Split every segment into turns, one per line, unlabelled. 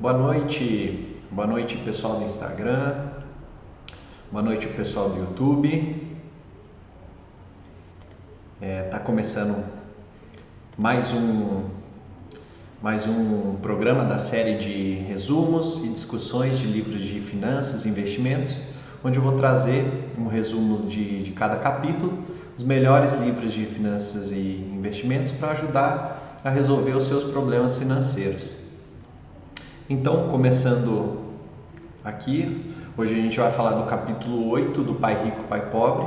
Boa noite, boa noite pessoal do Instagram, boa noite pessoal do YouTube. É, tá começando mais um mais um programa da série de resumos e discussões de livros de finanças e investimentos, onde eu vou trazer um resumo de, de cada capítulo, os melhores livros de finanças e investimentos para ajudar a resolver os seus problemas financeiros. Então, começando aqui, hoje a gente vai falar do capítulo 8 do Pai Rico, Pai Pobre.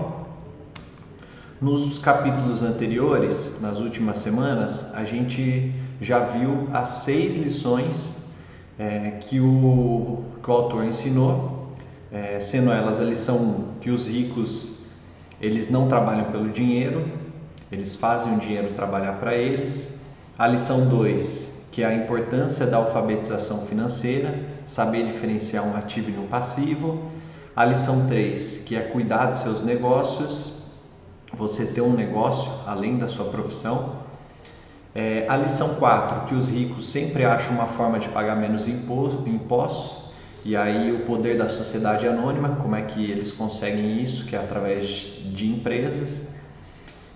Nos capítulos anteriores, nas últimas semanas, a gente já viu as seis lições é, que, o, que o autor ensinou, é, sendo elas a lição que os ricos eles não trabalham pelo dinheiro, eles fazem o dinheiro trabalhar para eles. A lição 2, que é a importância da alfabetização financeira, saber diferenciar um ativo e um passivo. A lição 3, que é cuidar de seus negócios, você ter um negócio além da sua profissão. É, a lição 4, que os ricos sempre acham uma forma de pagar menos impostos, e aí o poder da sociedade anônima, como é que eles conseguem isso, que é através de empresas.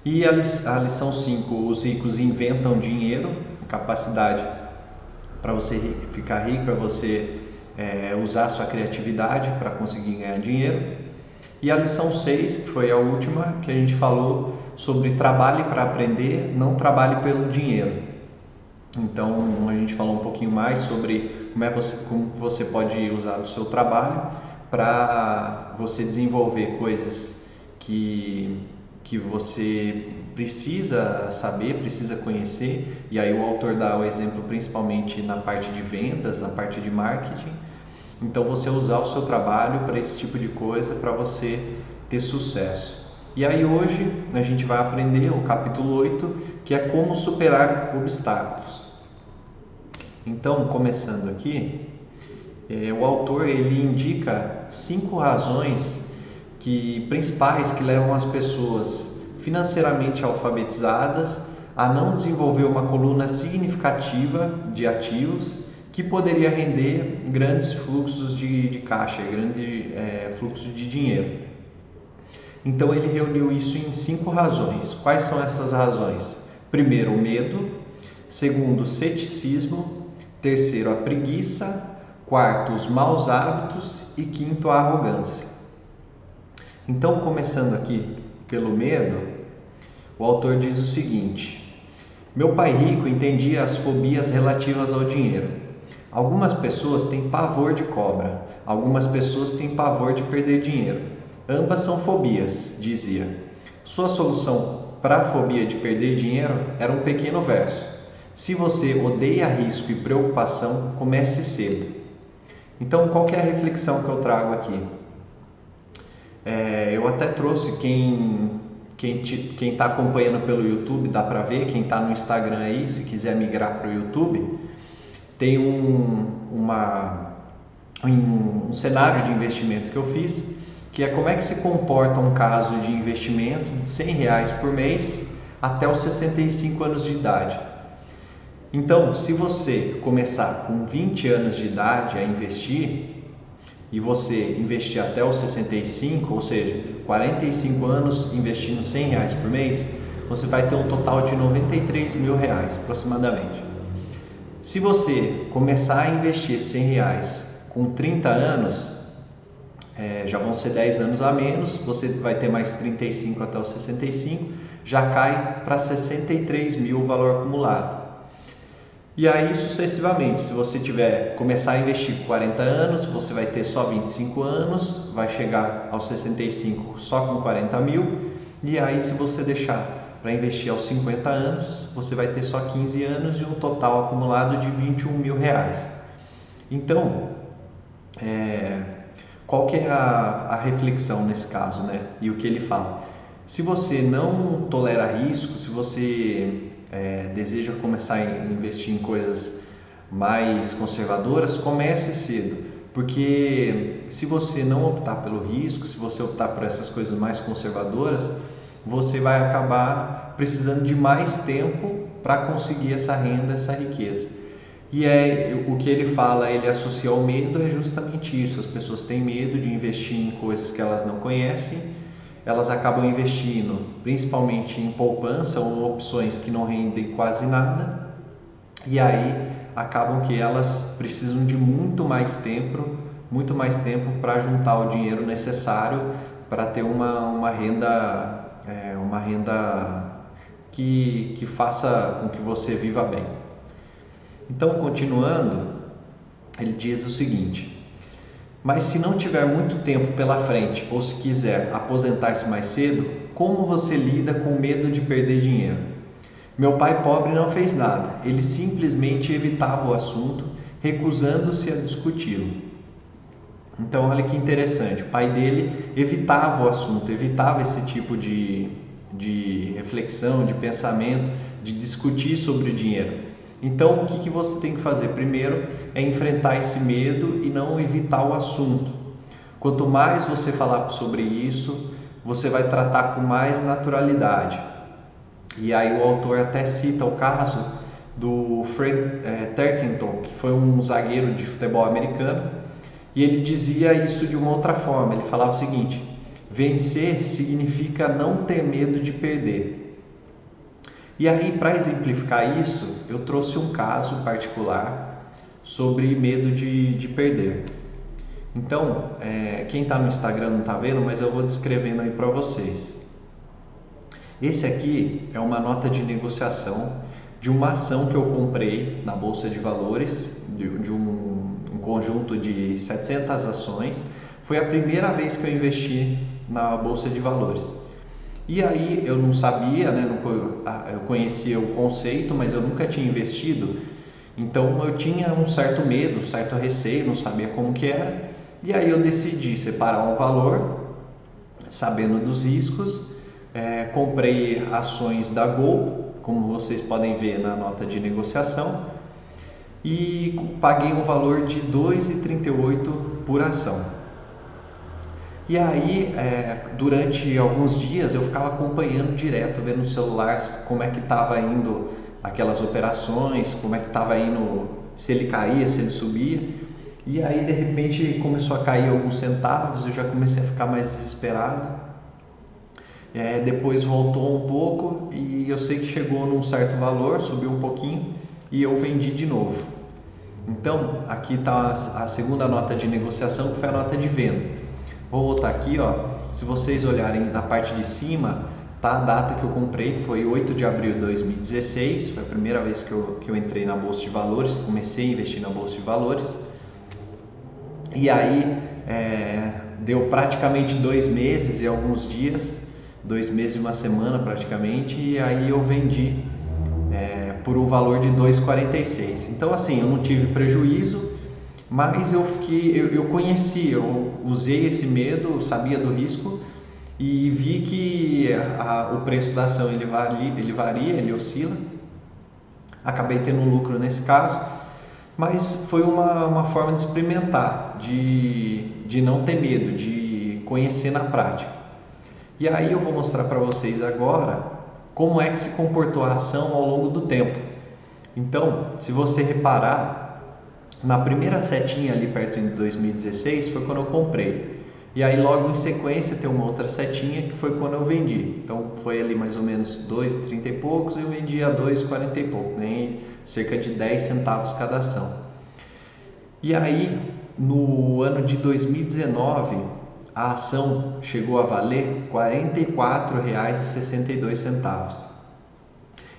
E a, a lição 5, os ricos inventam dinheiro, capacidade para você ficar rico é você é, usar sua criatividade para conseguir ganhar dinheiro. E a lição 6, que foi a última, que a gente falou sobre trabalhe para aprender, não trabalhe pelo dinheiro. Então a gente falou um pouquinho mais sobre como, é você, como você pode usar o seu trabalho para você desenvolver coisas que, que você precisa saber, precisa conhecer, e aí o autor dá o exemplo principalmente na parte de vendas, na parte de marketing. Então você usar o seu trabalho para esse tipo de coisa para você ter sucesso. E aí hoje a gente vai aprender o capítulo 8, que é como superar obstáculos. Então, começando aqui, é, o autor ele indica cinco razões que principais que levam as pessoas financeiramente alfabetizadas a não desenvolver uma coluna significativa de ativos que poderia render grandes fluxos de, de caixa, grande é, fluxo de dinheiro. Então ele reuniu isso em cinco razões. Quais são essas razões? Primeiro, o medo. Segundo, o ceticismo. Terceiro, a preguiça. Quarto, os maus hábitos. E quinto, a arrogância. Então, começando aqui pelo medo, o autor diz o seguinte: Meu pai rico entendia as fobias relativas ao dinheiro. Algumas pessoas têm pavor de cobra, algumas pessoas têm pavor de perder dinheiro. Ambas são fobias, dizia. Sua solução para a fobia de perder dinheiro era um pequeno verso. Se você odeia risco e preocupação, comece cedo. Então, qual é a reflexão que eu trago aqui? É, eu até trouxe quem quem está acompanhando pelo YouTube dá para ver, quem está no Instagram aí, se quiser migrar para o YouTube, tem um, uma, um, um cenário de investimento que eu fiz, que é como é que se comporta um caso de investimento de 100 reais por mês até os 65 anos de idade. Então, se você começar com 20 anos de idade a investir, e você investir até os 65, ou seja, 45 anos investindo 100 reais por mês, você vai ter um total de 93 mil reais aproximadamente. Se você começar a investir 100 reais com 30 anos, é, já vão ser 10 anos a menos, você vai ter mais 35 até os 65, já cai para 63 mil o valor acumulado. E aí sucessivamente, se você tiver começar a investir com 40 anos, você vai ter só 25 anos, vai chegar aos 65 só com 40 mil, e aí se você deixar para investir aos 50 anos, você vai ter só 15 anos e um total acumulado de 21 mil reais. Então, é, qual que é a, a reflexão nesse caso, né? E o que ele fala? Se você não tolera risco, se você é, deseja começar a investir em coisas mais conservadoras, comece cedo. Porque se você não optar pelo risco, se você optar por essas coisas mais conservadoras, você vai acabar precisando de mais tempo para conseguir essa renda, essa riqueza. E é o que ele fala, ele associa ao medo é justamente isso. As pessoas têm medo de investir em coisas que elas não conhecem, elas acabam investindo principalmente em poupança ou opções que não rendem quase nada. E aí acabam que elas precisam de muito mais tempo, muito mais tempo para juntar o dinheiro necessário para ter uma, uma renda, é, uma renda que, que faça com que você viva bem. Então, continuando, ele diz o seguinte: Mas se não tiver muito tempo pela frente ou se quiser aposentar-se mais cedo, como você lida com medo de perder dinheiro? Meu pai pobre não fez nada, ele simplesmente evitava o assunto, recusando-se a discuti-lo. Então, olha que interessante, o pai dele evitava o assunto, evitava esse tipo de, de reflexão, de pensamento, de discutir sobre o dinheiro. Então, o que, que você tem que fazer? Primeiro é enfrentar esse medo e não evitar o assunto. Quanto mais você falar sobre isso, você vai tratar com mais naturalidade. E aí o autor até cita o caso do Fred é, que foi um zagueiro de futebol americano, e ele dizia isso de uma outra forma. Ele falava o seguinte: vencer significa não ter medo de perder. E aí, para exemplificar isso, eu trouxe um caso particular sobre medo de, de perder. Então, é, quem está no Instagram não está vendo, mas eu vou descrevendo aí para vocês. Esse aqui é uma nota de negociação de uma ação que eu comprei na Bolsa de Valores, de, de um, um conjunto de 700 ações. Foi a primeira vez que eu investi na Bolsa de Valores. E aí eu não sabia, né? eu conhecia o conceito, mas eu nunca tinha investido. Então eu tinha um certo medo, um certo receio, não sabia como que era. E aí eu decidi separar um valor, sabendo dos riscos. É, comprei ações da Gol, como vocês podem ver na nota de negociação, e paguei um valor de 2,38 por ação. E aí, é, durante alguns dias, eu ficava acompanhando direto, vendo no celular como é que estava indo aquelas operações, como é que estava indo, se ele caía, se ele subia. E aí, de repente, começou a cair alguns centavos, eu já comecei a ficar mais desesperado. É, depois voltou um pouco e eu sei que chegou num certo valor, subiu um pouquinho e eu vendi de novo. Então, aqui está a segunda nota de negociação, que foi a nota de venda. Vou voltar aqui, ó. Se vocês olharem na parte de cima, tá a data que eu comprei, foi 8 de abril de 2016. Foi a primeira vez que eu, que eu entrei na bolsa de valores, comecei a investir na bolsa de valores. E aí é, deu praticamente dois meses e alguns dias, dois meses e uma semana praticamente, e aí eu vendi é, por um valor de 2,46. Então assim, eu não tive prejuízo mas eu fiquei, eu, eu conheci, eu usei esse medo, sabia do risco e vi que a, o preço da ação ele varia, ele varia, ele oscila. Acabei tendo um lucro nesse caso, mas foi uma, uma forma de experimentar, de, de não ter medo, de conhecer na prática. E aí eu vou mostrar para vocês agora como é que se comportou a ação ao longo do tempo. Então, se você reparar, na primeira setinha ali perto de 2016 foi quando eu comprei. E aí logo em sequência tem uma outra setinha que foi quando eu vendi. Então foi ali mais ou menos 2,30 e poucos eu vendi a 2,40 e pouco, nem cerca de 10 centavos cada ação. E aí no ano de 2019 a ação chegou a valer R$ 44,62.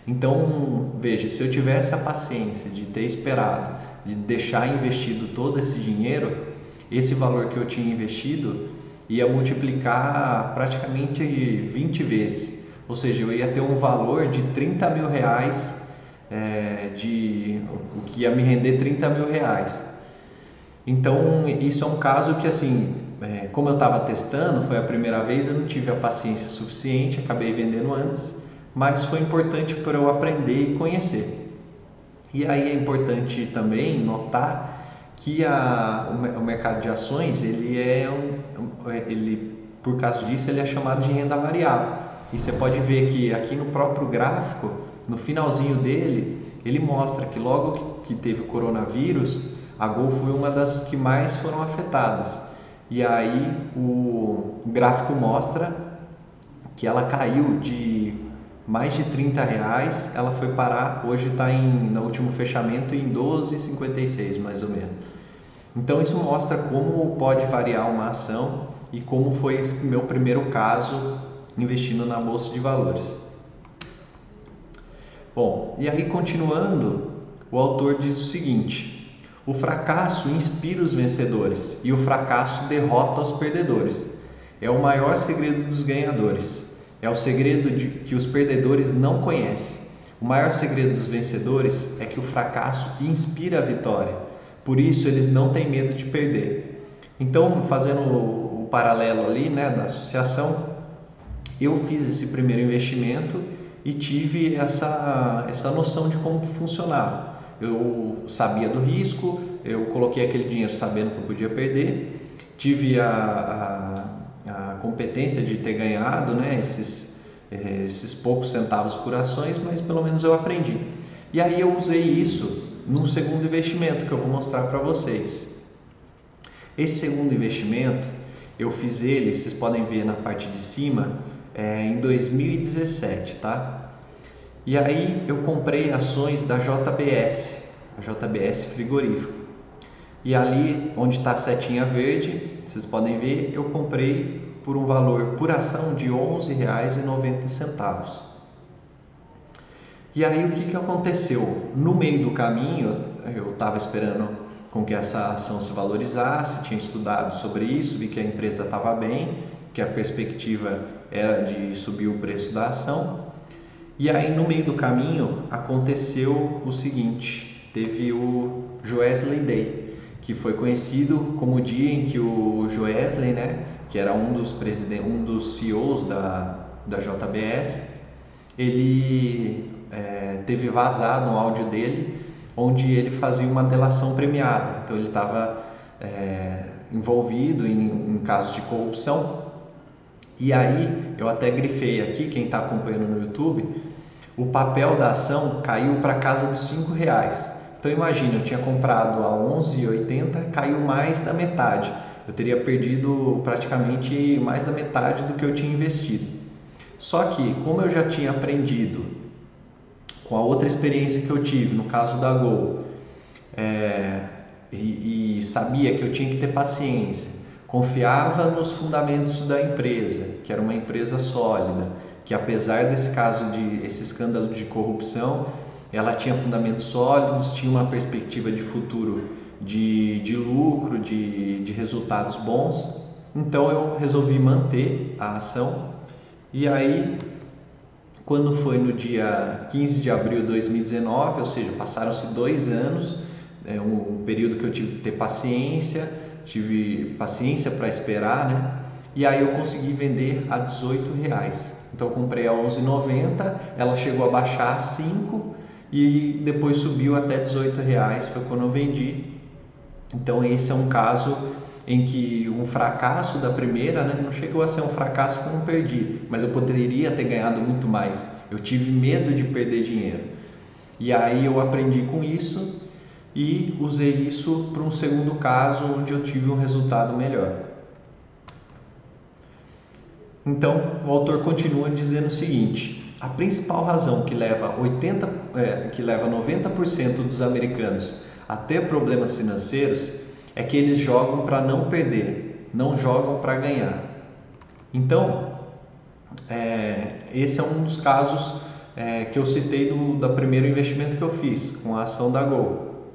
Então, veja, se eu tivesse a paciência de ter esperado de deixar investido todo esse dinheiro, esse valor que eu tinha investido ia multiplicar praticamente 20 vezes. Ou seja, eu ia ter um valor de 30 mil reais, é, de, o que ia me render 30 mil reais. Então, isso é um caso que, assim, é, como eu estava testando, foi a primeira vez, eu não tive a paciência suficiente, acabei vendendo antes, mas foi importante para eu aprender e conhecer. E aí é importante também notar que a, o mercado de ações, ele é um, ele, por causa disso, ele é chamado de renda variável. E você pode ver que aqui no próprio gráfico, no finalzinho dele, ele mostra que logo que teve o coronavírus, a Gol foi uma das que mais foram afetadas. E aí o gráfico mostra que ela caiu de mais de 30 reais, ela foi parar, hoje está no último fechamento em 12,56 mais ou menos. Então isso mostra como pode variar uma ação e como foi esse meu primeiro caso investindo na bolsa de valores. Bom, e aí continuando, o autor diz o seguinte: o fracasso inspira os vencedores e o fracasso derrota os perdedores. É o maior segredo dos ganhadores. É o segredo de, que os perdedores não conhecem. O maior segredo dos vencedores é que o fracasso inspira a vitória. Por isso eles não têm medo de perder. Então, fazendo o, paralelo ali, né, da associação, eu fiz esse primeiro investimento e tive essa, essa noção de como que funcionava. Eu sabia do risco, eu coloquei aquele dinheiro sabendo que eu podia perder, tive a, a competência de ter ganhado né, esses, eh, esses poucos centavos por ações, mas pelo menos eu aprendi. E aí eu usei isso num segundo investimento que eu vou mostrar para vocês. Esse segundo investimento, eu fiz ele, vocês podem ver na parte de cima, é, em 2017, tá? E aí eu comprei ações da JBS, a JBS frigorífico. E ali onde está a setinha verde, vocês podem ver, eu comprei por um valor por ação de R$ 11,90. E aí o que, que aconteceu? No meio do caminho, eu estava esperando com que essa ação se valorizasse, tinha estudado sobre isso, vi que a empresa estava bem, que a perspectiva era de subir o preço da ação. E aí no meio do caminho aconteceu o seguinte, teve o Joesley Day, que foi conhecido como o dia em que o Joesley, né, que era um dos presidentes, um dos CEOs da, da JBS, ele é, teve vazado um áudio dele onde ele fazia uma delação premiada. Então ele estava é, envolvido em, em casos de corrupção e aí, eu até grifei aqui, quem está acompanhando no YouTube, o papel da ação caiu para casa dos 5 reais. Então imagina, eu tinha comprado a 11,80, caiu mais da metade. Eu teria perdido praticamente mais da metade do que eu tinha investido. Só que, como eu já tinha aprendido com a outra experiência que eu tive, no caso da Gol, é, e, e sabia que eu tinha que ter paciência, Confiava nos fundamentos da empresa, que era uma empresa sólida, que apesar desse caso de esse escândalo de corrupção, ela tinha fundamentos sólidos, tinha uma perspectiva de futuro de, de lucro, de, de resultados bons. Então eu resolvi manter a ação. E aí, quando foi no dia 15 de abril de 2019, ou seja, passaram-se dois anos, é um período que eu tive que ter paciência tive paciência para esperar, né? E aí eu consegui vender a 18 reais. Então eu comprei a 11,90, ela chegou a baixar a 5 e depois subiu até 18 reais, foi quando eu vendi. Então esse é um caso em que um fracasso da primeira, né, não chegou a ser um fracasso porque eu não perdi, mas eu poderia ter ganhado muito mais. Eu tive medo de perder dinheiro. E aí eu aprendi com isso e usei isso para um segundo caso onde eu tive um resultado melhor. Então, o autor continua dizendo o seguinte: a principal razão que leva 80, é, que leva 90% dos americanos a ter problemas financeiros é que eles jogam para não perder, não jogam para ganhar. Então, é, esse é um dos casos é, que eu citei do, do primeiro investimento que eu fiz com a ação da Gol.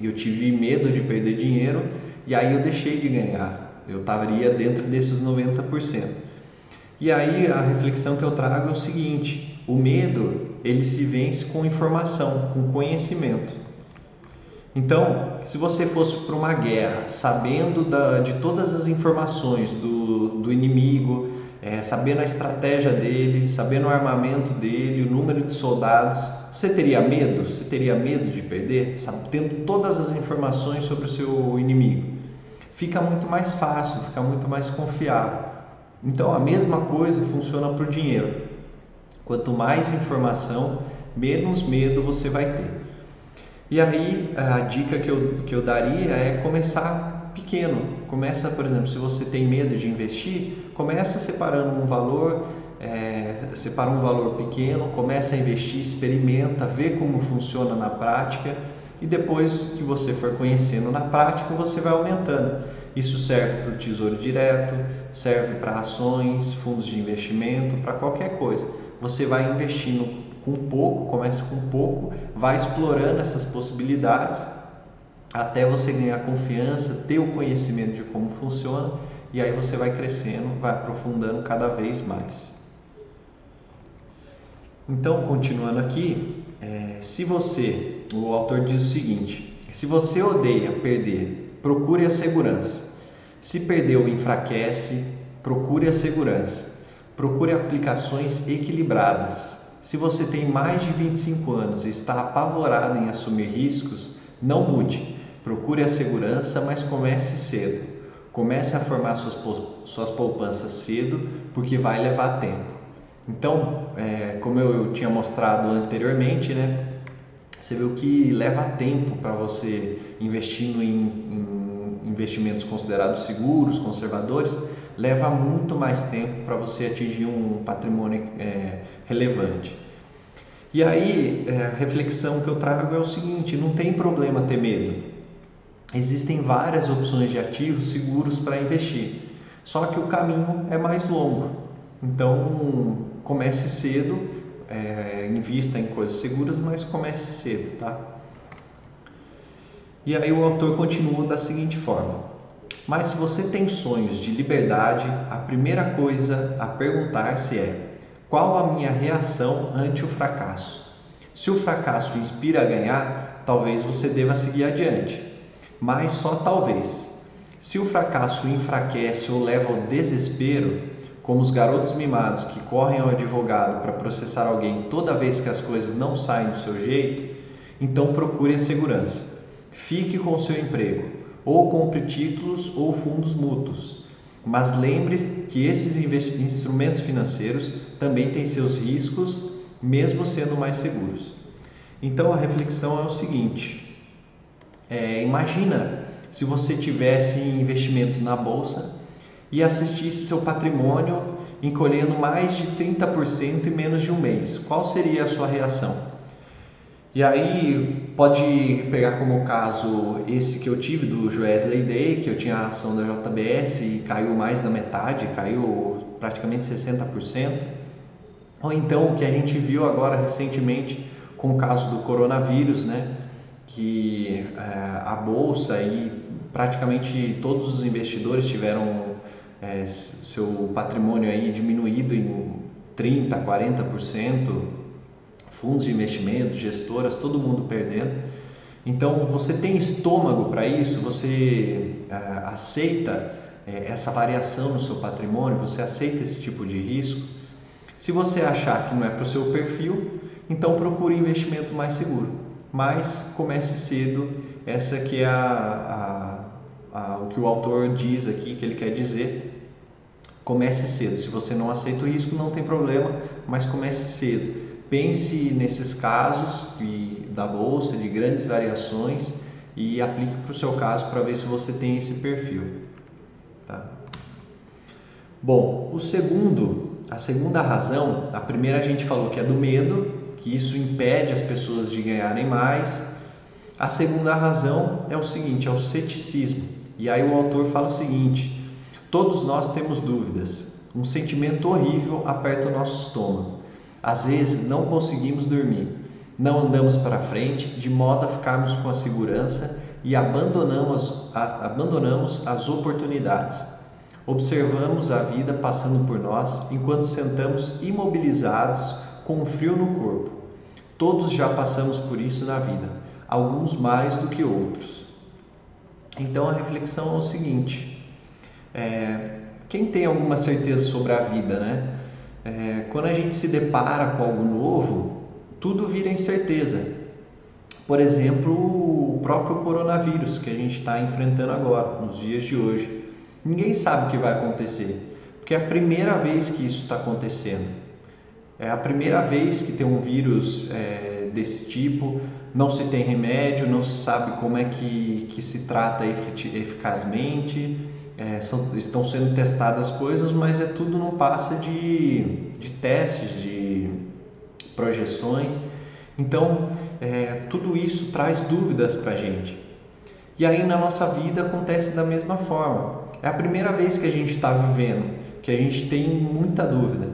Eu tive medo de perder dinheiro e aí eu deixei de ganhar. Eu estaria dentro desses 90%. E aí a reflexão que eu trago é o seguinte: o medo ele se vence com informação, com conhecimento. Então, se você fosse para uma guerra sabendo da, de todas as informações do, do inimigo, é, sabendo a estratégia dele, sabendo o armamento dele, o número de soldados, você teria medo? Você teria medo de perder? Sabe, tendo todas as informações sobre o seu inimigo. Fica muito mais fácil, fica muito mais confiável. Então a mesma coisa funciona para o dinheiro. Quanto mais informação, menos medo você vai ter. E aí a dica que eu, que eu daria é começar pequeno. Começa, por exemplo, se você tem medo de investir, começa separando um valor, é, separa um valor pequeno, começa a investir, experimenta, vê como funciona na prática e depois que você for conhecendo na prática, você vai aumentando. Isso serve para o tesouro direto, serve para ações, fundos de investimento, para qualquer coisa. Você vai investindo com pouco, começa com pouco, vai explorando essas possibilidades até você ganhar confiança, ter o conhecimento de como funciona e aí você vai crescendo, vai aprofundando cada vez mais. Então, continuando aqui, é, se você, o autor diz o seguinte: se você odeia perder, procure a segurança. Se perdeu, enfraquece, procure a segurança. Procure aplicações equilibradas. Se você tem mais de 25 anos e está apavorado em assumir riscos, não mude. Procure a segurança, mas comece cedo. Comece a formar suas, suas poupanças cedo, porque vai levar tempo. Então, é, como eu tinha mostrado anteriormente, né, você viu que leva tempo para você investindo em, em, investimentos considerados seguros, conservadores, leva muito mais tempo para você atingir um patrimônio é, relevante. E aí, é, a reflexão que eu trago é o seguinte: não tem problema ter medo. Existem várias opções de ativos seguros para investir, só que o caminho é mais longo. Então, comece cedo, é, invista em coisas seguras, mas comece cedo, tá? E aí o autor continua da seguinte forma: Mas se você tem sonhos de liberdade, a primeira coisa a perguntar-se é: qual a minha reação ante o fracasso? Se o fracasso inspira a ganhar, talvez você deva seguir adiante, mas só talvez. Se o fracasso enfraquece ou leva ao desespero, como os garotos mimados que correm ao advogado para processar alguém toda vez que as coisas não saem do seu jeito, então procure a segurança. Fique com o seu emprego, ou compre títulos ou fundos mútuos. Mas lembre que esses instrumentos financeiros também têm seus riscos, mesmo sendo mais seguros. Então a reflexão é o seguinte: é, imagina se você tivesse investimentos na bolsa e assistisse seu patrimônio encolhendo mais de 30% em menos de um mês, qual seria a sua reação? E aí pode pegar como caso esse que eu tive do Joesley Day, que eu tinha a ação da JBS e caiu mais da metade, caiu praticamente 60%. Ou então o que a gente viu agora recentemente com o caso do coronavírus, né? que é, a bolsa e praticamente todos os investidores tiveram é, seu patrimônio aí diminuído em 30%, 40%, fundos de investimento, gestoras, todo mundo perdendo. Então, você tem estômago para isso? Você é, aceita é, essa variação no seu patrimônio? Você aceita esse tipo de risco? Se você achar que não é para o seu perfil, então procure investimento mais seguro. Mas comece cedo, essa que é a, a, a, o que o autor diz aqui, que ele quer dizer, Comece cedo. Se você não aceita o risco, não tem problema, mas comece cedo. Pense nesses casos de, da bolsa, de grandes variações e aplique para o seu caso para ver se você tem esse perfil. Tá? Bom, o segundo, a segunda razão, a primeira a gente falou que é do medo, que isso impede as pessoas de ganharem mais. A segunda razão é o seguinte, é o ceticismo. E aí o autor fala o seguinte: Todos nós temos dúvidas. Um sentimento horrível aperta o nosso estômago. Às vezes não conseguimos dormir. Não andamos para frente de modo a ficarmos com a segurança e abandonamos, a, abandonamos as oportunidades. Observamos a vida passando por nós enquanto sentamos imobilizados com frio no corpo. Todos já passamos por isso na vida, alguns mais do que outros. Então a reflexão é o seguinte: é, quem tem alguma certeza sobre a vida, né? É, quando a gente se depara com algo novo, tudo vira incerteza. Por exemplo, o próprio coronavírus que a gente está enfrentando agora, nos dias de hoje. Ninguém sabe o que vai acontecer, porque é a primeira vez que isso está acontecendo. É a primeira vez que tem um vírus é, desse tipo, não se tem remédio, não se sabe como é que, que se trata eficazmente, é, são, estão sendo testadas coisas, mas é tudo não passa de, de testes, de projeções. Então, é, tudo isso traz dúvidas para a gente. E aí na nossa vida acontece da mesma forma. É a primeira vez que a gente está vivendo, que a gente tem muita dúvida.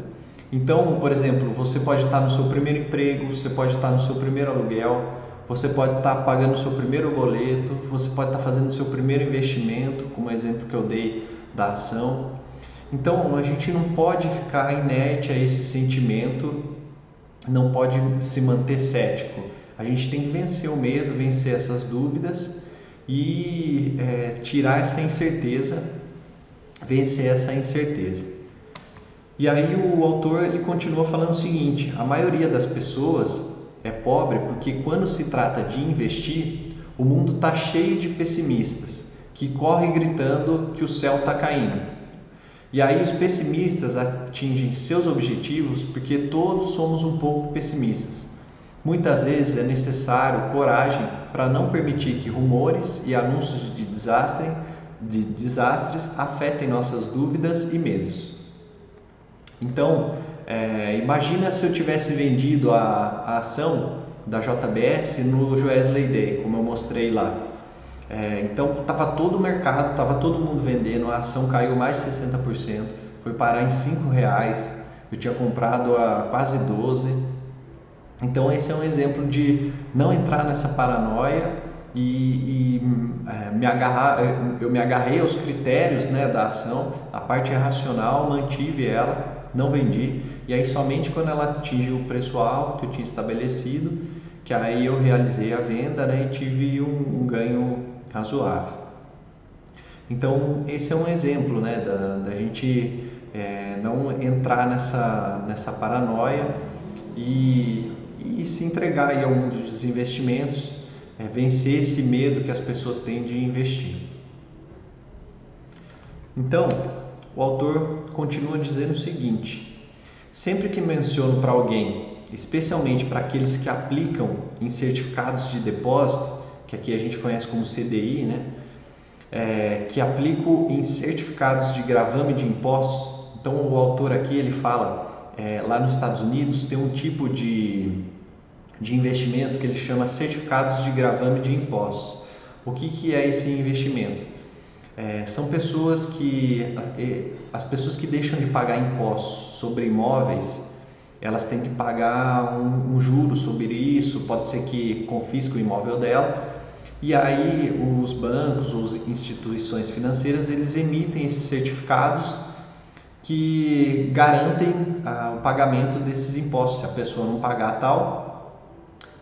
Então, por exemplo, você pode estar no seu primeiro emprego, você pode estar no seu primeiro aluguel, você pode estar pagando o seu primeiro boleto, você pode estar fazendo o seu primeiro investimento, como exemplo que eu dei da ação. Então, a gente não pode ficar inerte a esse sentimento, não pode se manter cético. A gente tem que vencer o medo, vencer essas dúvidas e é, tirar essa incerteza, vencer essa incerteza. E aí o autor ele continua falando o seguinte: a maioria das pessoas é pobre porque quando se trata de investir, o mundo está cheio de pessimistas que correm gritando que o céu está caindo. E aí os pessimistas atingem seus objetivos porque todos somos um pouco pessimistas. Muitas vezes é necessário coragem para não permitir que rumores e anúncios de desastre, de desastres afetem nossas dúvidas e medos. Então, é, imagina se eu tivesse vendido a, a, ação da JBS no Joesley Day, como eu mostrei lá. É, então, estava todo o mercado, estava todo mundo vendendo, a ação caiu mais de 60%, foi parar em 5 reais, eu tinha comprado a quase 12. Então, esse é um exemplo de não entrar nessa paranoia e, e é, me agarrar, eu me agarrei aos critérios né, da ação, a parte racional, mantive ela não vendi. E aí somente quando ela atingiu o preço-alvo que eu tinha estabelecido, que aí eu realizei a venda né, e tive um, um ganho razoável. Então esse é um exemplo né, da, da gente é, não entrar nessa, nessa paranoia e, e se entregar aí ao mundo dos investimentos, é, vencer esse medo que as pessoas têm de investir. Então, o autor continua dizendo o seguinte: sempre que menciono para alguém, especialmente para aqueles que aplicam em certificados de depósito, que aqui a gente conhece como CDI, né? É, que aplico em certificados de gravame de impostos. Então o autor aqui ele fala é, lá nos Estados Unidos tem um tipo de, de investimento que ele chama certificados de gravame de impostos. O que, que é esse investimento? É, são pessoas que as pessoas que deixam de pagar impostos sobre imóveis elas têm que pagar um, um juro sobre isso pode ser que confisque o imóvel dela e aí os bancos ou instituições financeiras eles emitem esses certificados que garantem ah, o pagamento desses impostos se a pessoa não pagar tal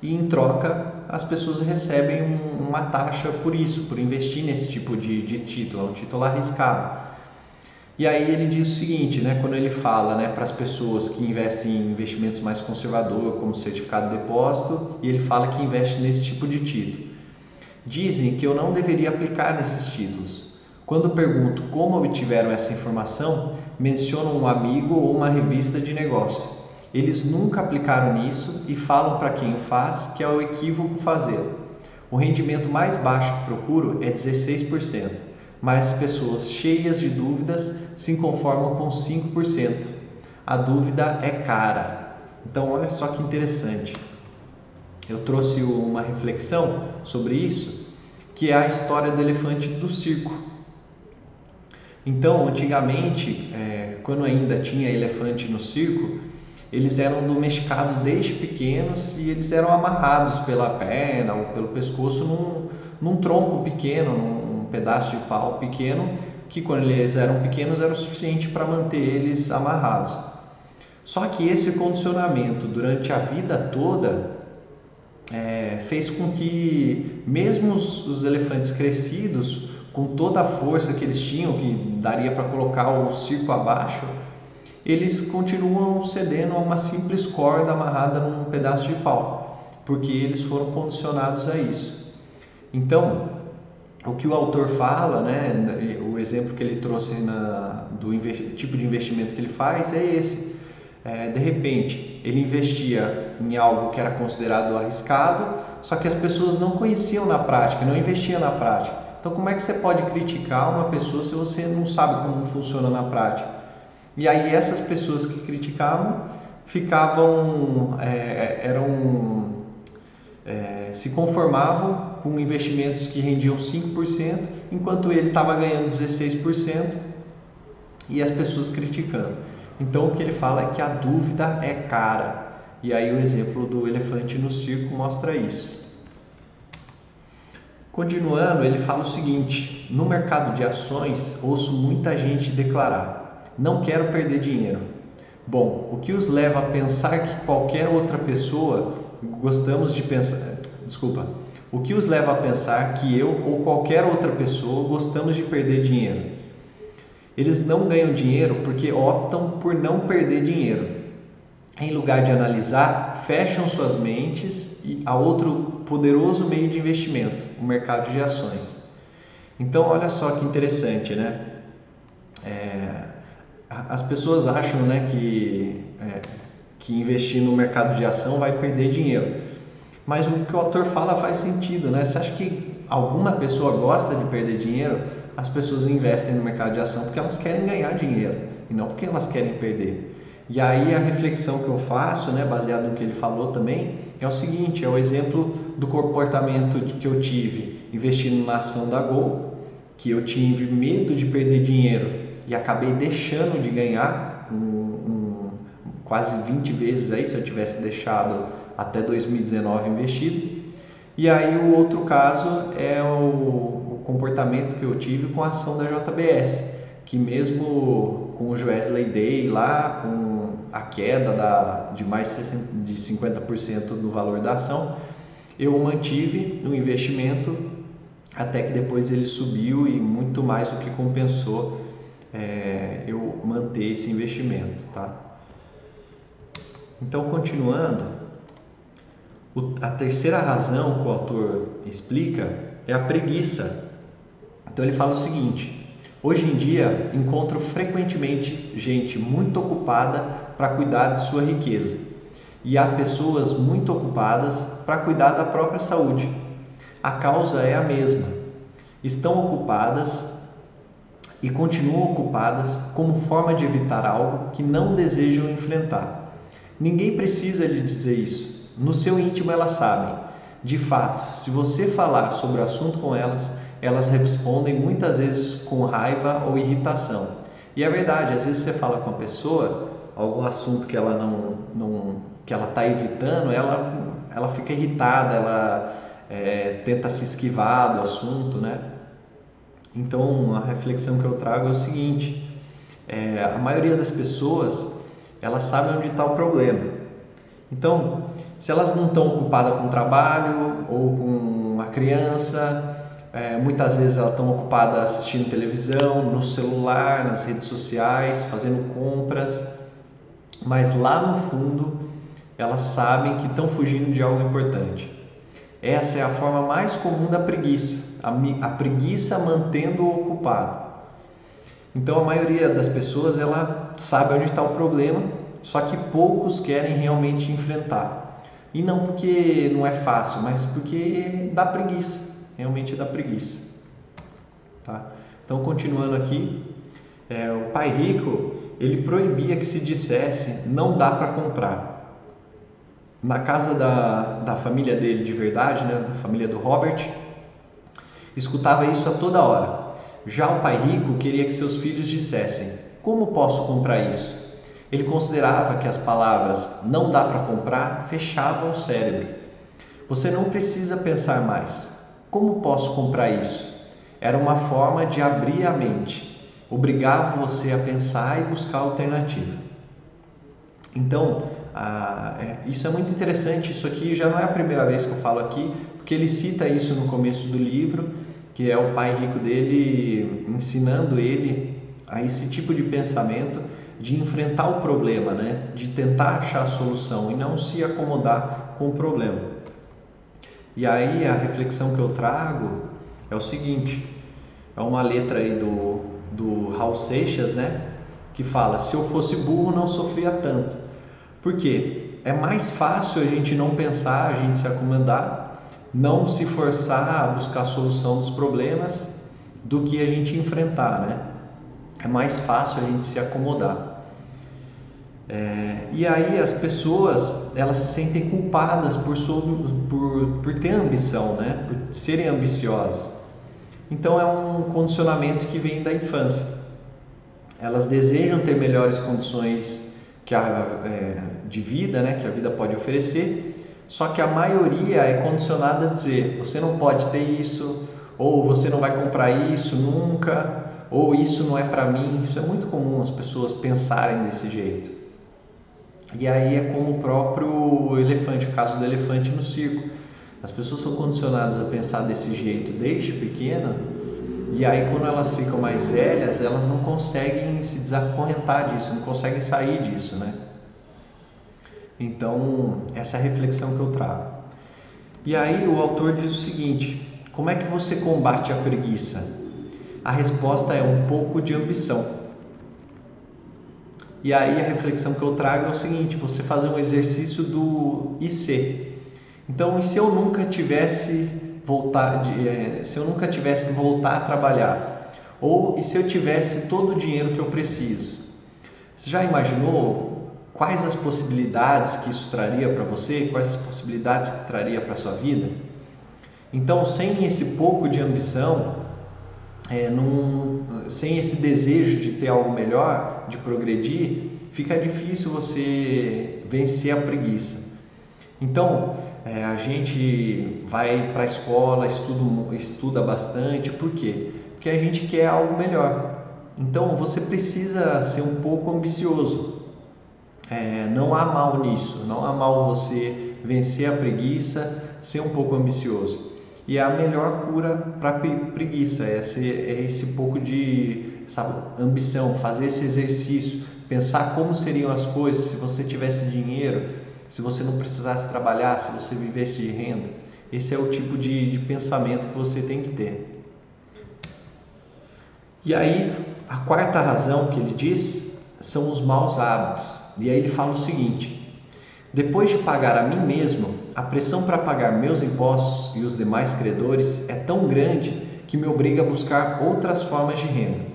e em troca as pessoas recebem um, uma taxa por isso, por investir nesse tipo de, de título, é um título arriscado. E aí ele diz o seguinte, né, quando ele fala né, para as pessoas que investem em investimentos mais conservadores, como certificado de depósito, e ele fala que investe nesse tipo de título. Dizem que eu não deveria aplicar nesses títulos. Quando pergunto como obtiveram essa informação, mencionam um amigo ou uma revista de negócio. Eles nunca aplicaram nisso e falam para quem o faz que é o equívoco fazê-lo. O rendimento mais baixo que procuro é 16%, mas pessoas cheias de dúvidas se conformam com 5%. A dúvida é cara. Então, olha só que interessante. Eu trouxe uma reflexão sobre isso, que é a história do elefante do circo. Então, antigamente, é, quando ainda tinha elefante no circo, eles eram domesticados desde pequenos e eles eram amarrados pela perna ou pelo pescoço num, num tronco pequeno, num, pedaço de pau pequeno, que quando eles eram pequenos era o suficiente para manter eles amarrados. Só que esse condicionamento durante a vida toda é, fez com que, mesmo os, os elefantes crescidos, com toda a força que eles tinham, que daria para colocar o circo abaixo, eles continuam cedendo a uma simples corda amarrada num pedaço de pau, porque eles foram condicionados a isso. Então, o que o autor fala, né, o exemplo que ele trouxe na, do tipo de investimento que ele faz é esse. É, de repente, ele investia em algo que era considerado arriscado, só que as pessoas não conheciam na prática, não investiam na prática. Então, como é que você pode criticar uma pessoa se você não sabe como funciona na prática? E aí, essas pessoas que criticavam ficavam, é, eram, é, se conformavam com investimentos que rendiam 5%, enquanto ele estava ganhando 16% e as pessoas criticando. Então o que ele fala é que a dúvida é cara. E aí o exemplo do elefante no circo mostra isso. Continuando, ele fala o seguinte: no mercado de ações, ouço muita gente declarar: não quero perder dinheiro. Bom, o que os leva a pensar que qualquer outra pessoa gostamos de pensar, desculpa, o que os leva a pensar que eu ou qualquer outra pessoa gostamos de perder dinheiro? Eles não ganham dinheiro porque optam por não perder dinheiro. Em lugar de analisar, fecham suas mentes a outro poderoso meio de investimento, o mercado de ações. Então, olha só que interessante, né? É, as pessoas acham né, que, é, que investir no mercado de ação vai perder dinheiro. Mas o que o autor fala faz sentido, né? Você acha que alguma pessoa gosta de perder dinheiro? as pessoas investem no mercado de ação porque elas querem ganhar dinheiro e não porque elas querem perder. E aí a reflexão que eu faço, né, baseado no que ele falou também, é o seguinte, é o exemplo do comportamento que eu tive investindo na ação da Gol, que eu tive medo de perder dinheiro e acabei deixando de ganhar quase 20 vezes aí se eu tivesse deixado até 2019 investido. E aí o outro caso é o, comportamento que eu tive com a ação da JBS, que mesmo com o Wesley Day lá, com a queda da, de mais de 50% no valor da ação, eu mantive no investimento até que depois ele subiu e muito mais do que compensou é, eu manter esse investimento, tá? Então, continuando, a terceira razão que o autor explica é a preguiça então ele fala o seguinte: hoje em dia encontro frequentemente gente muito ocupada para cuidar de sua riqueza e há pessoas muito ocupadas para cuidar da própria saúde. A causa é a mesma. Estão ocupadas e continuam ocupadas como forma de evitar algo que não desejam enfrentar. Ninguém precisa lhe dizer isso. No seu íntimo elas sabem. De fato, se você falar sobre o assunto com elas, elas respondem muitas vezes com raiva ou irritação. E é verdade, às vezes você fala com a pessoa algum assunto que ela não, não que ela está evitando, ela, ela fica irritada, ela é, tenta se esquivar do assunto, né? Então a reflexão que eu trago é o seguinte: é, a maioria das pessoas elas sabem onde está o problema. Então, se elas não estão ocupadas com o trabalho ou com a criança, é, muitas vezes elas estão ocupadas assistindo televisão, no celular, nas redes sociais, fazendo compras, mas lá no fundo elas sabem que estão fugindo de algo importante. Essa é a forma mais comum da preguiça, a, a preguiça mantendo o ocupado. Então a maioria das pessoas ela sabe onde está o problema, só que poucos querem realmente enfrentar. E não porque não é fácil, mas porque dá preguiça realmente dá preguiça. Tá? Então, continuando aqui, é, o pai rico ele proibia que se dissesse não dá para comprar. Na casa da, da família dele de verdade, né, da família do Robert, escutava isso a toda hora. Já o pai rico queria que seus filhos dissessem: Como posso comprar isso? Ele considerava que as palavras não dá para comprar fechavam o cérebro. Você não precisa pensar mais. Como posso comprar isso? Era uma forma de abrir a mente, obrigava você a pensar e buscar alternativa. Então, ah, é, isso é muito interessante. Isso aqui já não é a primeira vez que eu falo aqui, porque ele cita isso no começo do livro, que é o pai rico dele ensinando ele a esse tipo de pensamento de enfrentar o problema, né? de tentar achar a solução e não se acomodar com o problema. E aí a reflexão que eu trago é o seguinte: é uma letra aí do, do Raul Seixas, né? Que fala: Se eu fosse burro, não sofria tanto. Por quê? É mais fácil a gente não pensar, a gente se acomodar, não se forçar a buscar a solução dos problemas do que a gente enfrentar, né? É mais fácil a gente se acomodar. É, e aí as pessoas elas se sentem culpadas por, por, por ter ambição, né? por serem ambiciosas. Então é um condicionamento que vem da infância. Elas desejam ter melhores condições que a, é, de vida, né? que a vida pode oferecer, só que a maioria é condicionada a dizer: você não pode ter isso, ou você não vai comprar isso nunca, ou isso não é para mim. Isso é muito comum as pessoas pensarem desse jeito. E aí é como o próprio elefante, o caso do elefante no circo. As pessoas são condicionadas a pensar desse jeito desde pequena, e aí quando elas ficam mais velhas, elas não conseguem se desacorrentar disso, não conseguem sair disso, né? Então, essa é a reflexão que eu trago. E aí o autor diz o seguinte: como é que você combate a preguiça? A resposta é um pouco de ambição. E aí a reflexão que eu trago é o seguinte: você fazer um exercício do IC. Então, e se eu nunca tivesse voltar, é, se eu nunca tivesse que voltar a trabalhar, ou e se eu tivesse todo o dinheiro que eu preciso? Você já imaginou quais as possibilidades que isso traria para você? Quais as possibilidades que traria para sua vida? Então, sem esse pouco de ambição, é, num, sem esse desejo de ter algo melhor, de progredir, fica difícil você vencer a preguiça. Então, é, a gente vai para a escola, estuda, estuda bastante, por quê? Porque a gente quer algo melhor. Então, você precisa ser um pouco ambicioso. É, não há mal nisso, não há mal você vencer a preguiça, ser um pouco ambicioso. E a melhor cura para preguiça é esse, é esse pouco de sabe, ambição, fazer esse exercício, pensar como seriam as coisas se você tivesse dinheiro, se você não precisasse trabalhar, se você vivesse de renda. Esse é o tipo de, de pensamento que você tem que ter. E aí, a quarta razão que ele diz são os maus hábitos. E aí ele fala o seguinte: depois de pagar a mim mesmo, a pressão para pagar meus impostos e os demais credores é tão grande que me obriga a buscar outras formas de renda.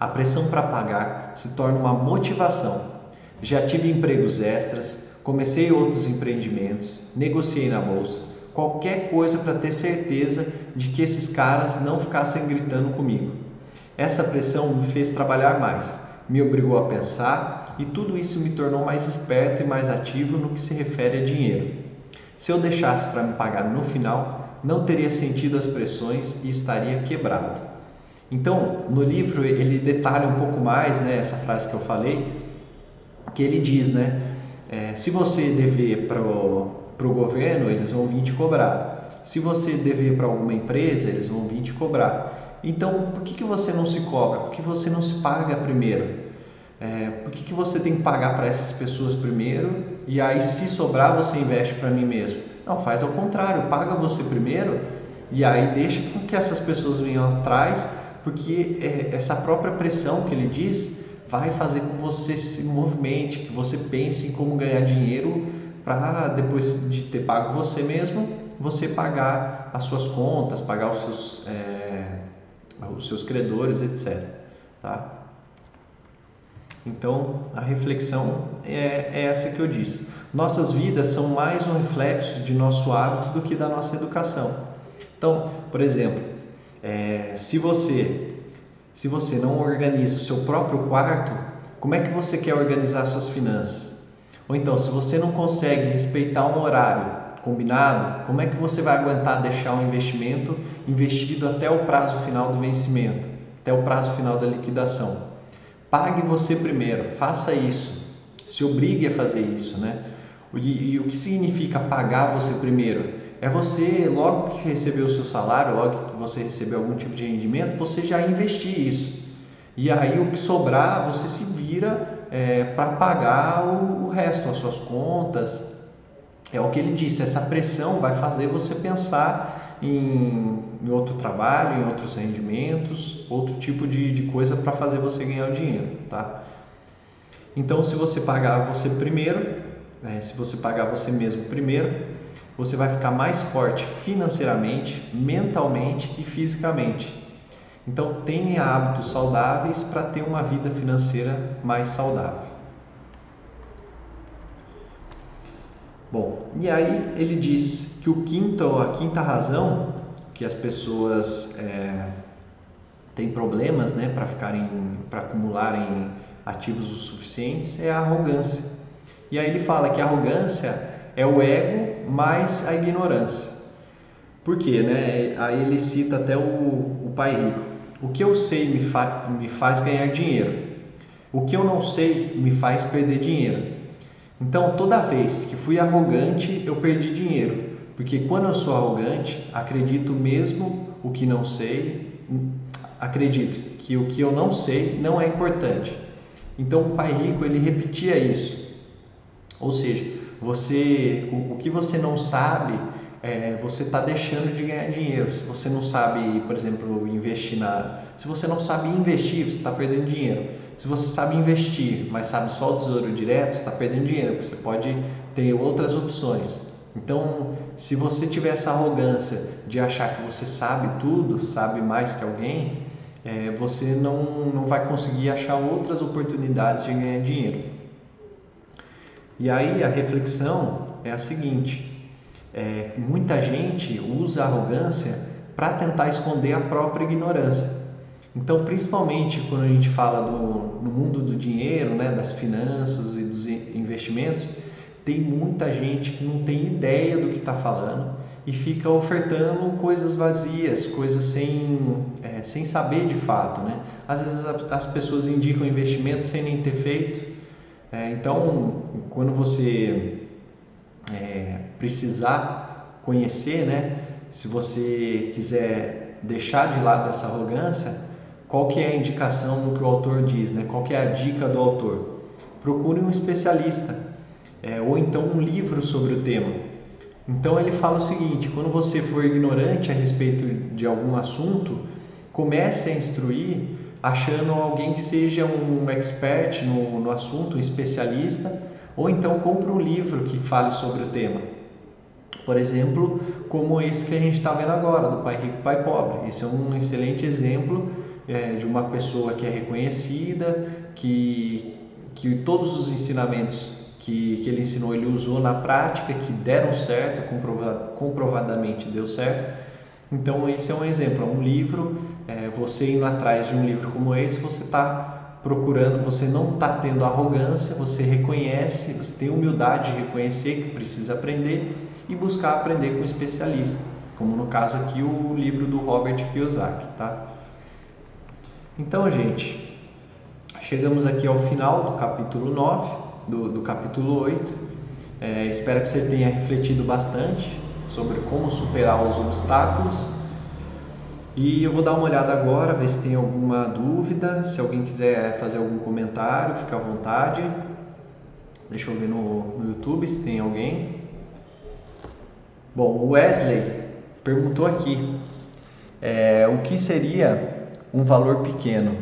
A pressão para pagar se torna uma motivação. Já tive empregos extras, comecei outros empreendimentos, negociei na bolsa, qualquer coisa para ter certeza de que esses caras não ficassem gritando comigo. Essa pressão me fez trabalhar mais, me obrigou a pensar e tudo isso me tornou mais esperto e mais ativo no que se refere a dinheiro. Se eu deixasse para me pagar no final, não teria sentido as pressões e estaria quebrado. Então, no livro ele detalha um pouco mais, né, essa frase que eu falei, que ele diz, né, é, se você dever para o governo, eles vão vir te cobrar. Se você dever para alguma empresa, eles vão vir te cobrar. Então, por que, que você não se cobra? Por que você não se paga primeiro? É, por que, que você tem que pagar para essas pessoas primeiro e aí se sobrar você investe para mim mesmo? Não, faz ao contrário, paga você primeiro e aí deixa com que essas pessoas venham atrás, porque é, essa própria pressão que ele diz vai fazer com que você se movimente, que você pense em como ganhar dinheiro para depois de ter pago você mesmo, você pagar as suas contas, pagar os seus, é, os seus credores, etc. Tá? Então, a reflexão é, é, essa que eu disse. Nossas vidas são mais um reflexo de nosso hábito do que da nossa educação. Então, por exemplo, é, se você se você não organiza o seu próprio quarto, como é que você quer organizar suas finanças? Ou então, se você não consegue respeitar um horário combinado, como é que você vai aguentar deixar um investimento investido até o prazo final do vencimento, até o prazo final da liquidação? Pague você primeiro, faça isso. Se obrigue a fazer isso, né? E, o que significa pagar você primeiro? É você, logo que receber o seu salário, logo que você receber algum tipo de rendimento, você já investir isso. E aí o que sobrar, você se vira é, para pagar o, o resto, as suas contas. É o que ele disse, essa pressão vai fazer você pensar em, em outro trabalho, em outros rendimentos, outro tipo de, de coisa para fazer você ganhar o dinheiro, tá? Então, se você pagar você primeiro, né, se você pagar você mesmo primeiro, você vai ficar mais forte financeiramente, mentalmente e fisicamente. Então, tenha hábitos saudáveis para ter uma vida financeira mais saudável. Bom, e aí ele diz que o quinto, a quinta razão que as pessoas é, têm problemas, né, para ficarem, para acumularem ativos o suficientes é a arrogância. E aí ele fala que a arrogância é o ego mais a ignorância. Por quê? Né? Aí ele cita até o, o pai rico. O que eu sei me, fa me faz ganhar dinheiro. O que eu não sei me faz perder dinheiro. Então, toda vez que fui arrogante, eu perdi dinheiro. Porque quando eu sou arrogante, acredito mesmo o que não sei, acredito que o que eu não sei não é importante. Então o pai rico ele repetia isso. Ou seja, você, o, o que você não sabe, é, você está deixando de ganhar dinheiro. Se você não sabe, por exemplo, investir na, se você não sabe investir, você está perdendo dinheiro. Se você sabe investir, mas sabe só o tesouro direto, você está perdendo dinheiro, porque você pode ter outras opções. Então, se você tiver essa arrogância de achar que você sabe tudo, sabe mais que alguém, é, você não, não vai conseguir achar outras oportunidades de ganhar dinheiro. E aí a reflexão é a seguinte: é, muita gente usa a arrogância para tentar esconder a própria ignorância. Então, principalmente quando a gente fala do, no mundo do dinheiro, né, das finanças e dos investimentos, tem muita gente que não tem ideia do que está falando e fica ofertando coisas vazias, coisas sem, é, sem saber de fato. Né? Às vezes as pessoas indicam investimento sem nem ter feito. É, então, quando você é, precisar conhecer, né? se você quiser deixar de lado essa arrogância, qual que é a indicação no que o autor diz? Né? Qual que é a dica do autor? Procure um especialista é, ou então um livro sobre o tema. Então ele fala o seguinte: quando você for ignorante a respeito de algum assunto, comece a instruir achando alguém que seja um expert no, no assunto, um especialista, ou então compre um livro que fale sobre o tema. Por exemplo, como esse que a gente está vendo agora, do Pai Rico, Pai Pobre. Esse é um excelente exemplo é, de uma pessoa que é reconhecida, que, que todos os ensinamentos que, que ele ensinou, ele usou na prática, que deram certo, comprovadamente deu certo. Então, esse é um exemplo, é um livro. É, você indo atrás de um livro como esse, você está procurando, você não está tendo arrogância, você reconhece, você tem humildade de reconhecer que precisa aprender e buscar aprender com um especialista, como no caso aqui o livro do Robert Kiyosaki, tá? Então, gente, chegamos aqui ao final do capítulo 9 do, do capítulo 8. É, espero que você tenha refletido bastante sobre como superar os obstáculos. E eu vou dar uma olhada agora, ver se tem alguma dúvida. Se alguém quiser fazer algum comentário, fica à vontade. Deixa eu ver no, no YouTube se tem alguém. Bom, o Wesley perguntou aqui é, o que seria um valor pequeno.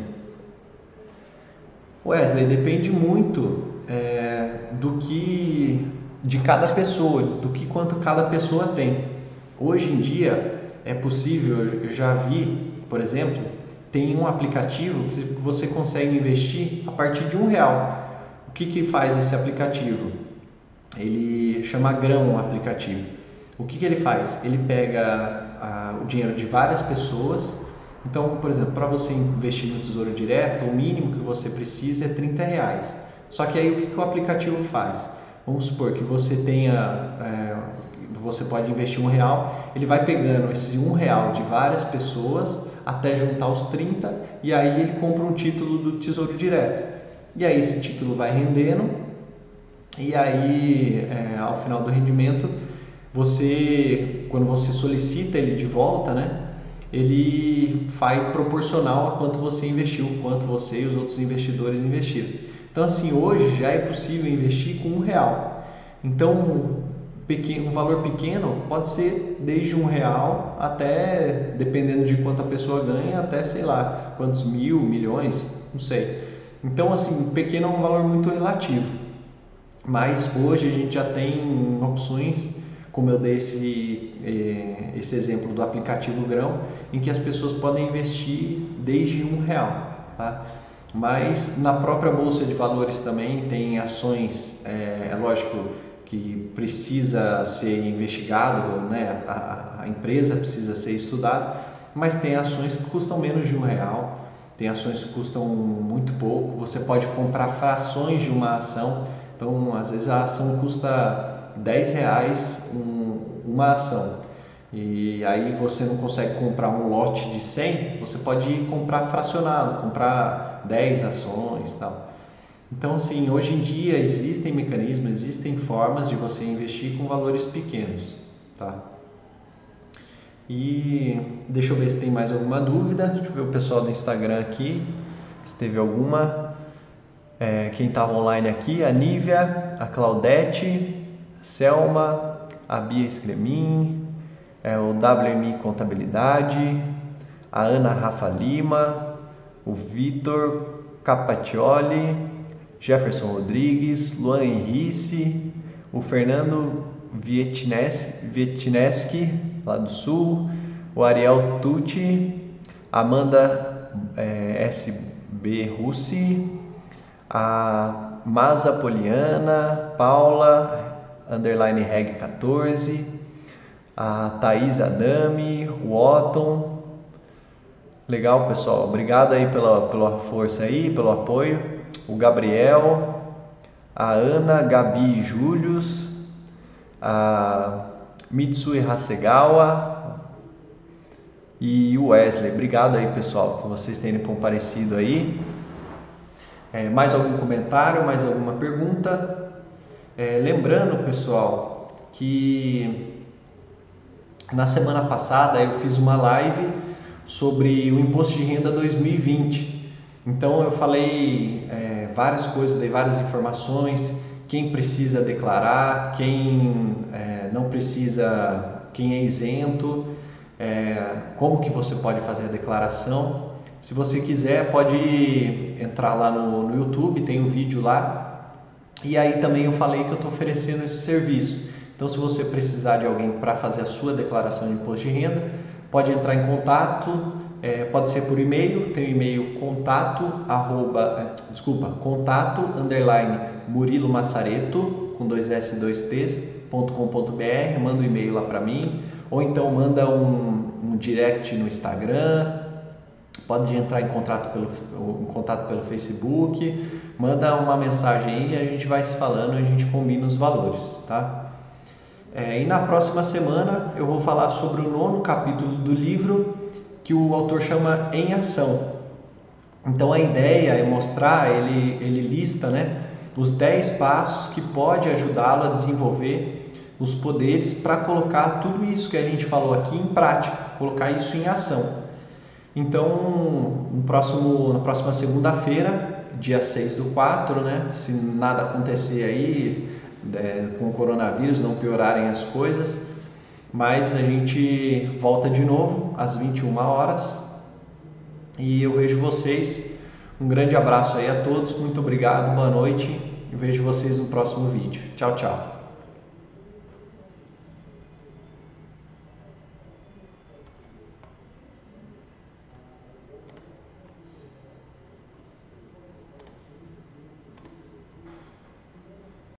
Wesley, depende muito é, do que de cada pessoa, do que quanto cada pessoa tem. Hoje em dia é possível, eu já vi, por exemplo, tem um aplicativo que você consegue investir a partir de um real. O que, que faz esse aplicativo? Ele chama Grão o aplicativo. O que, que ele faz? Ele pega a, o dinheiro de várias pessoas. Então, por exemplo, para você investir no Tesouro Direto, o mínimo que você precisa é 30 reais. Só que aí o que, que o aplicativo faz? Vamos supor que você tenha, é, você pode investir um real, ele vai pegando esse um real de várias pessoas até juntar os 30 e aí ele compra um título do Tesouro Direto. E aí esse título vai rendendo e aí é, ao final do rendimento você, quando você solicita ele de volta, né? Ele vai proporcional a quanto você investiu, quanto você e os outros investidores investiram. Então, assim, hoje já é possível investir com um real. Então, um valor pequeno pode ser desde um real até, dependendo de quanto a pessoa ganha, até sei lá quantos mil, milhões, não sei. Então, assim, pequeno é um valor muito relativo. Mas hoje a gente já tem opções, como eu dei esse, eh, esse exemplo do aplicativo Grão, em que as pessoas podem investir desde um real. Tá? Mas na própria Bolsa de Valores também tem ações, é, é lógico que precisa ser investigado, né? a, a empresa precisa ser estudada, mas tem ações que custam menos de um real, tem ações que custam muito pouco, você pode comprar frações de uma ação, então às vezes a ação custa 10 reais um, uma ação. E aí você não consegue comprar um lote de 100, você pode comprar fracionado, comprar 10 ações tal. Então, assim, hoje em dia existem mecanismos, existem formas de você investir com valores pequenos, tá? E deixa eu ver se tem mais alguma dúvida. Deixa eu ver o pessoal do Instagram aqui, se teve alguma. É, quem estava online aqui, a Nívia, a Claudete, Selma, a Bia Escremin, é, o WMI Contabilidade, a Ana Rafa Lima, o Vitor Capatioli, Jefferson Rodrigues, Luan Henrice, o Fernando Vietneski, lá do Sul, o Ariel Tucci, Amanda é, SB Russi, a Masa Poliana, Paula, underline reg 14, a Thaís Adami, o Otton. Legal, pessoal. Obrigado aí pela, pela força aí, pelo apoio. O Gabriel, a Ana, Gabi Július, a Mitsui Hasegawa e o Wesley. Obrigado aí, pessoal, por vocês terem comparecido aí. É, mais algum comentário, mais alguma pergunta? É, lembrando, pessoal, que na semana passada eu fiz uma live sobre o imposto de renda 2020. Então eu falei é, várias coisas, dei várias informações, quem precisa declarar, quem é, não precisa, quem é isento, é, como que você pode fazer a declaração. Se você quiser, pode entrar lá no, no YouTube, tem um vídeo lá. E aí também eu falei que eu estou oferecendo esse serviço. Então, se você precisar de alguém para fazer a sua declaração de imposto de renda, pode entrar em contato, é, pode ser por e-mail, tem o e-mail contato, arroba, é, desculpa, contato, underline, Murilo Massareto, com dois S dois T's, ponto com, ponto br, manda um e-mail lá para mim, ou então manda um, um direct no Instagram, pode entrar em contato pelo, em contato pelo Facebook, manda uma mensagem aí e a gente vai se falando, a gente combina os valores, tá? É, e na próxima semana eu vou falar sobre o nono capítulo do livro que o autor chama Em Ação. Então a ideia é mostrar, ele, ele lista né, os 10 passos que pode ajudá-lo a desenvolver os poderes para colocar tudo isso que a gente falou aqui em prática, colocar isso em ação. Então, no próximo, na próxima segunda-feira, dia 6 do 4, né, se nada acontecer aí, é, com o coronavírus não piorarem as coisas, mas a gente volta de novo às 21 horas e eu vejo vocês. Um grande abraço aí a todos, muito obrigado, boa noite e vejo vocês no próximo vídeo. Tchau, tchau.